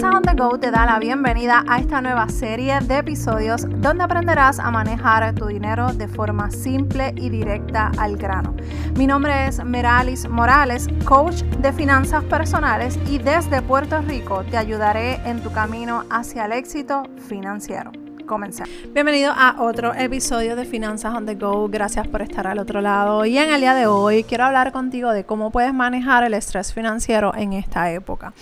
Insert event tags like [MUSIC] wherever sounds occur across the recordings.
Finanzas on the Go te da la bienvenida a esta nueva serie de episodios donde aprenderás a manejar tu dinero de forma simple y directa al grano. Mi nombre es Meralis Morales, coach de finanzas personales y desde Puerto Rico te ayudaré en tu camino hacia el éxito financiero. Comencemos. Bienvenido a otro episodio de Finanzas on the Go. Gracias por estar al otro lado. Y en el día de hoy quiero hablar contigo de cómo puedes manejar el estrés financiero en esta época.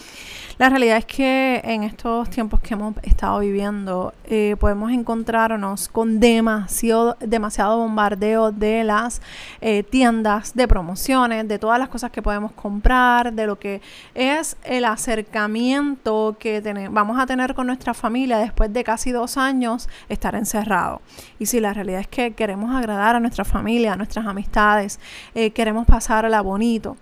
La realidad es que en estos tiempos que hemos estado viviendo eh, podemos encontrarnos con demasiado, demasiado bombardeo de las eh, tiendas, de promociones, de todas las cosas que podemos comprar, de lo que es el acercamiento que vamos a tener con nuestra familia después de casi dos años estar encerrado. Y si la realidad es que queremos agradar a nuestra familia, a nuestras amistades, eh, queremos pasarla bonito.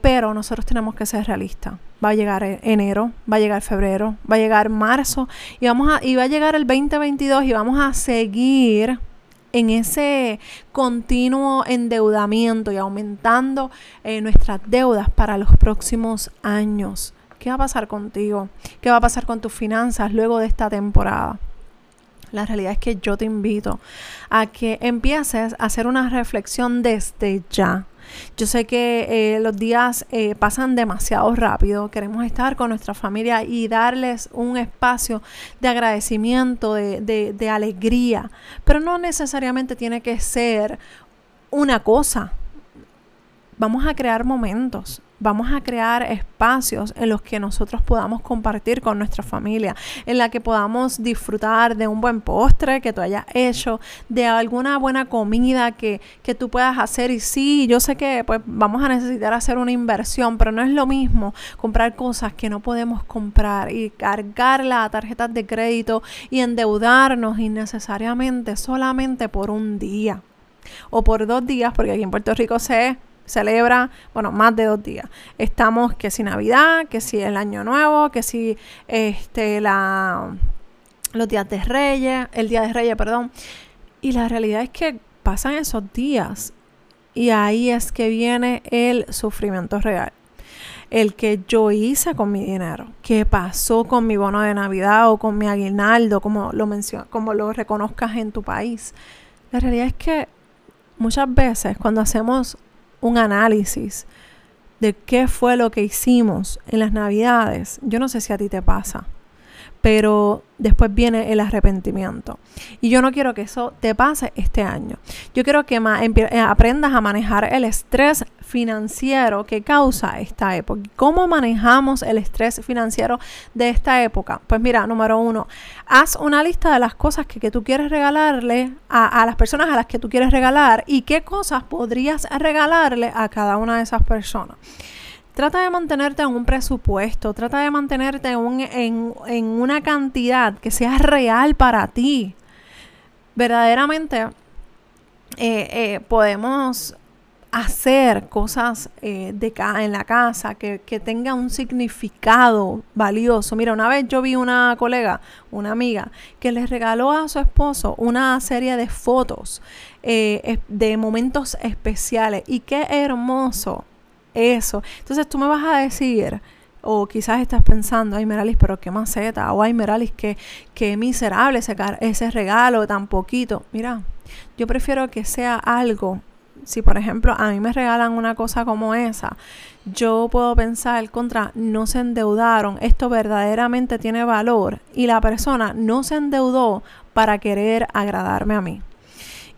Pero nosotros tenemos que ser realistas va a llegar e-, enero, va a llegar febrero, va a llegar marzo y, vamos a, y va a llegar el 2022 y vamos a seguir en ese continuo endeudamiento y aumentando eh, nuestras deudas para los próximos años. ¿Qué va a pasar contigo? ¿Qué va a pasar con tus finanzas luego de esta temporada? La realidad es que yo te invito a que empieces a hacer una reflexión desde ya yo sé que eh, los días eh, pasan demasiado rápido, queremos estar con nuestra familia y darles un espacio de agradecimiento, de, de, de alegría, pero no necesariamente tiene que ser una cosa. Vamos a crear momentos, vamos a crear espacios en los que nosotros podamos compartir con nuestra familia, en la que podamos disfrutar de un buen postre que tú hayas hecho, de alguna buena comida que, que tú puedas hacer. Y sí, yo sé que pues vamos a necesitar hacer una inversión, pero no es lo mismo comprar cosas que no podemos comprar y cargarla a tarjetas de crédito y endeudarnos innecesariamente solamente por un día o por dos días, porque aquí en Puerto Rico se celebra, bueno, más de dos días. Estamos que si Navidad, que si el Año Nuevo, que si este, la, los días de Reyes, el Día de Reyes, perdón. Y la realidad es que pasan esos días y ahí es que viene el sufrimiento real. El que yo hice con mi dinero, qué pasó con mi bono de Navidad o con mi aguinaldo, como lo, como lo reconozcas en tu país. La realidad es que muchas veces cuando hacemos un análisis de qué fue lo que hicimos en las navidades, yo no sé si a ti te pasa, pero después viene el arrepentimiento. Y yo no quiero que eso te pase este año. Yo quiero que eh, aprendas a manejar el estrés financiero que causa esta época. ¿Cómo manejamos el estrés financiero de esta época? Pues mira, número uno, haz una lista de las cosas que, tú quieres regalarle a, a las personas a las que tú quieres regalar y qué cosas podrías regalarle a cada una de esas personas. Trata de mantenerte en un presupuesto, trata de mantenerte en, una cantidad que sea real para ti. Verdaderamente eh, eh, podemos hacer cosas eh, de en la casa que, que tenga un significado valioso. Mira, una vez yo vi una colega, una amiga, que le regaló a su esposo una serie de fotos de momentos especiales y qué hermoso eso. Entonces tú me vas a decir, o quizás estás pensando, ay Meralis, pero qué maceta, o ay Meralis, qué, qué miserable ese, ese regalo tan poquito. Mira, yo prefiero que sea algo si por ejemplo a mí me regalan una cosa como esa, yo puedo pensar contra, no se endeudaron, esto verdaderamente tiene valor y la persona no se endeudó para querer agradarme a mí.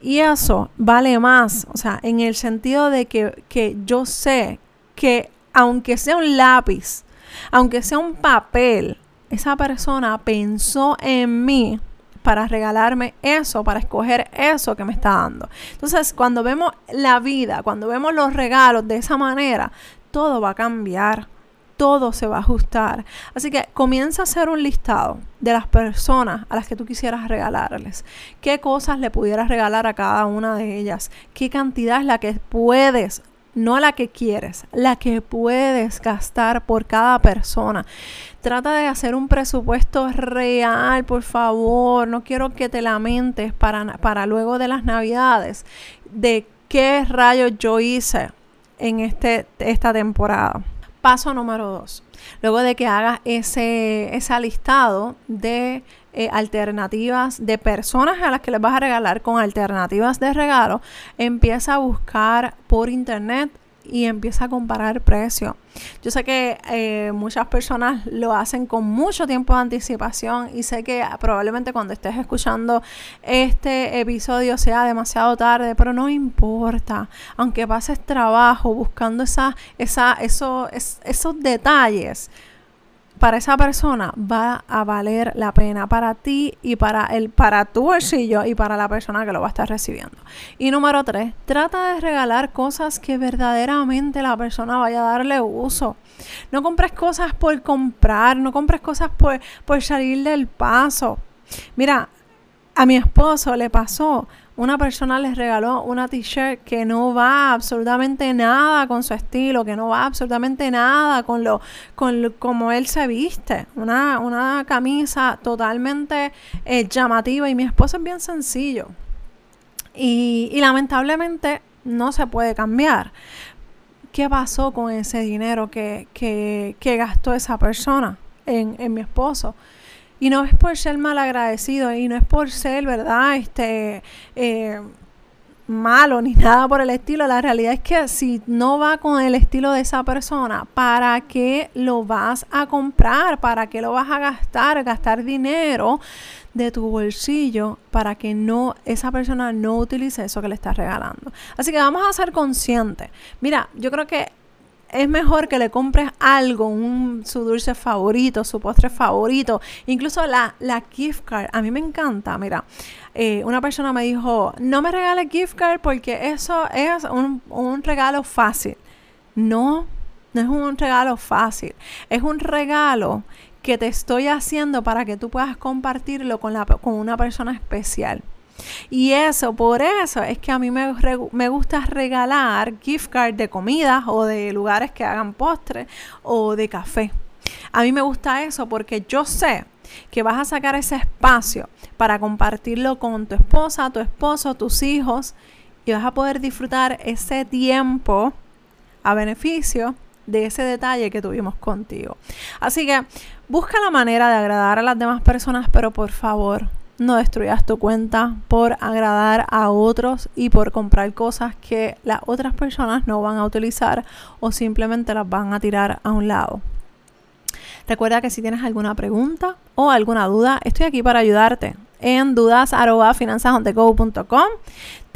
Y eso vale más, o sea, en el sentido de que, que yo sé que aunque sea un lápiz, aunque sea un papel, esa persona pensó en mí para regalarme eso, para escoger eso que me está dando. Entonces, cuando vemos la vida, cuando vemos los regalos de esa manera, todo va a cambiar, todo se va a ajustar. Así que comienza a hacer un listado de las personas a las que tú quisieras regalarles. ¿Qué cosas le pudieras regalar a cada una de ellas? ¿Qué cantidad es la que puedes no la que quieres, la que puedes gastar por cada persona. Trata de hacer un presupuesto real, por favor. No quiero que te lamentes para, para luego de las navidades de qué rayos yo hice en este, esta temporada. Paso número dos. Luego de que hagas ese, ese listado de eh, alternativas de personas a las que les vas a regalar con alternativas de regalo, empieza a buscar por internet y empieza a comparar precios. Yo sé que eh, muchas personas lo hacen con mucho tiempo de anticipación y sé que probablemente cuando estés escuchando este episodio sea demasiado tarde, pero no importa. Aunque pases trabajo buscando esa, eso, esos detalles, para esa persona va a valer la pena para ti y para el para tu bolsillo y para la persona que lo va a estar recibiendo. Y número tres, trata de regalar cosas que verdaderamente la persona vaya a darle uso. No compres cosas por comprar, no compres cosas por, por salir del paso. Mira, a mi esposo le pasó una persona les regaló una t-shirt que no va absolutamente nada con su estilo, que no va absolutamente nada con lo, con como él se viste. Una, una camisa totalmente eh, llamativa y mi esposo es bien sencillo. Y, lamentablemente no se puede cambiar. ¿Qué pasó con ese dinero que, que, que gastó esa persona en, en mi esposo? Y no es por ser mal agradecido y no es por ser, ¿verdad? Este, eh, malo ni nada por el estilo. La realidad es que si no va con el estilo de esa persona, ¿para qué lo vas a comprar? ¿Para qué lo vas a gastar? Gastar dinero de tu bolsillo para que no esa persona no utilice eso que le estás regalando. Así que vamos a ser conscientes. Mira, yo creo que es mejor que le compres algo, un, su dulce favorito, su postre favorito, incluso la, la gift card. A mí me encanta, mira, eh, una persona me dijo, no me regales gift card porque eso es un, un regalo fácil. No, no es un regalo fácil, es un regalo que te estoy haciendo para que tú puedas compartirlo con, la, con una persona especial. Y eso, por eso es que a mí me, me gusta regalar gift cards de comidas o de lugares que hagan postres o de café. A mí me gusta eso porque yo sé que vas a sacar ese espacio para compartirlo con tu esposa, tu esposo, tus hijos y vas a poder disfrutar ese tiempo a beneficio de ese detalle que tuvimos contigo. Así que busca la manera de agradar a las demás personas, pero por favor, no destruyas tu cuenta por agradar a otros y por comprar cosas que las otras personas no van a utilizar o simplemente las van a tirar a un lado. Recuerda que si tienes alguna pregunta o alguna duda, estoy aquí para ayudarte en dudas.finanzasonthego.com.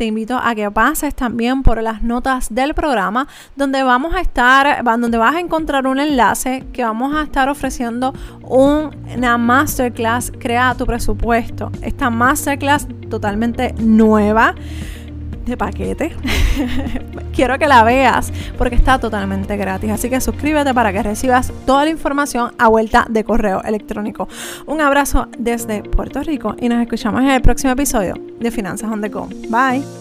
Te invito a que pases también por las notas del programa donde vamos a estar, donde vas a encontrar un enlace que vamos a estar ofreciendo una masterclass Crea tu presupuesto. Esta masterclass totalmente nueva de paquete. [LAUGHS] Quiero que la veas porque está totalmente gratis. Así que suscríbete para que recibas toda la información a vuelta de correo electrónico. Un abrazo desde Puerto Rico y nos escuchamos en el próximo episodio de Finanzas on the Go. Bye.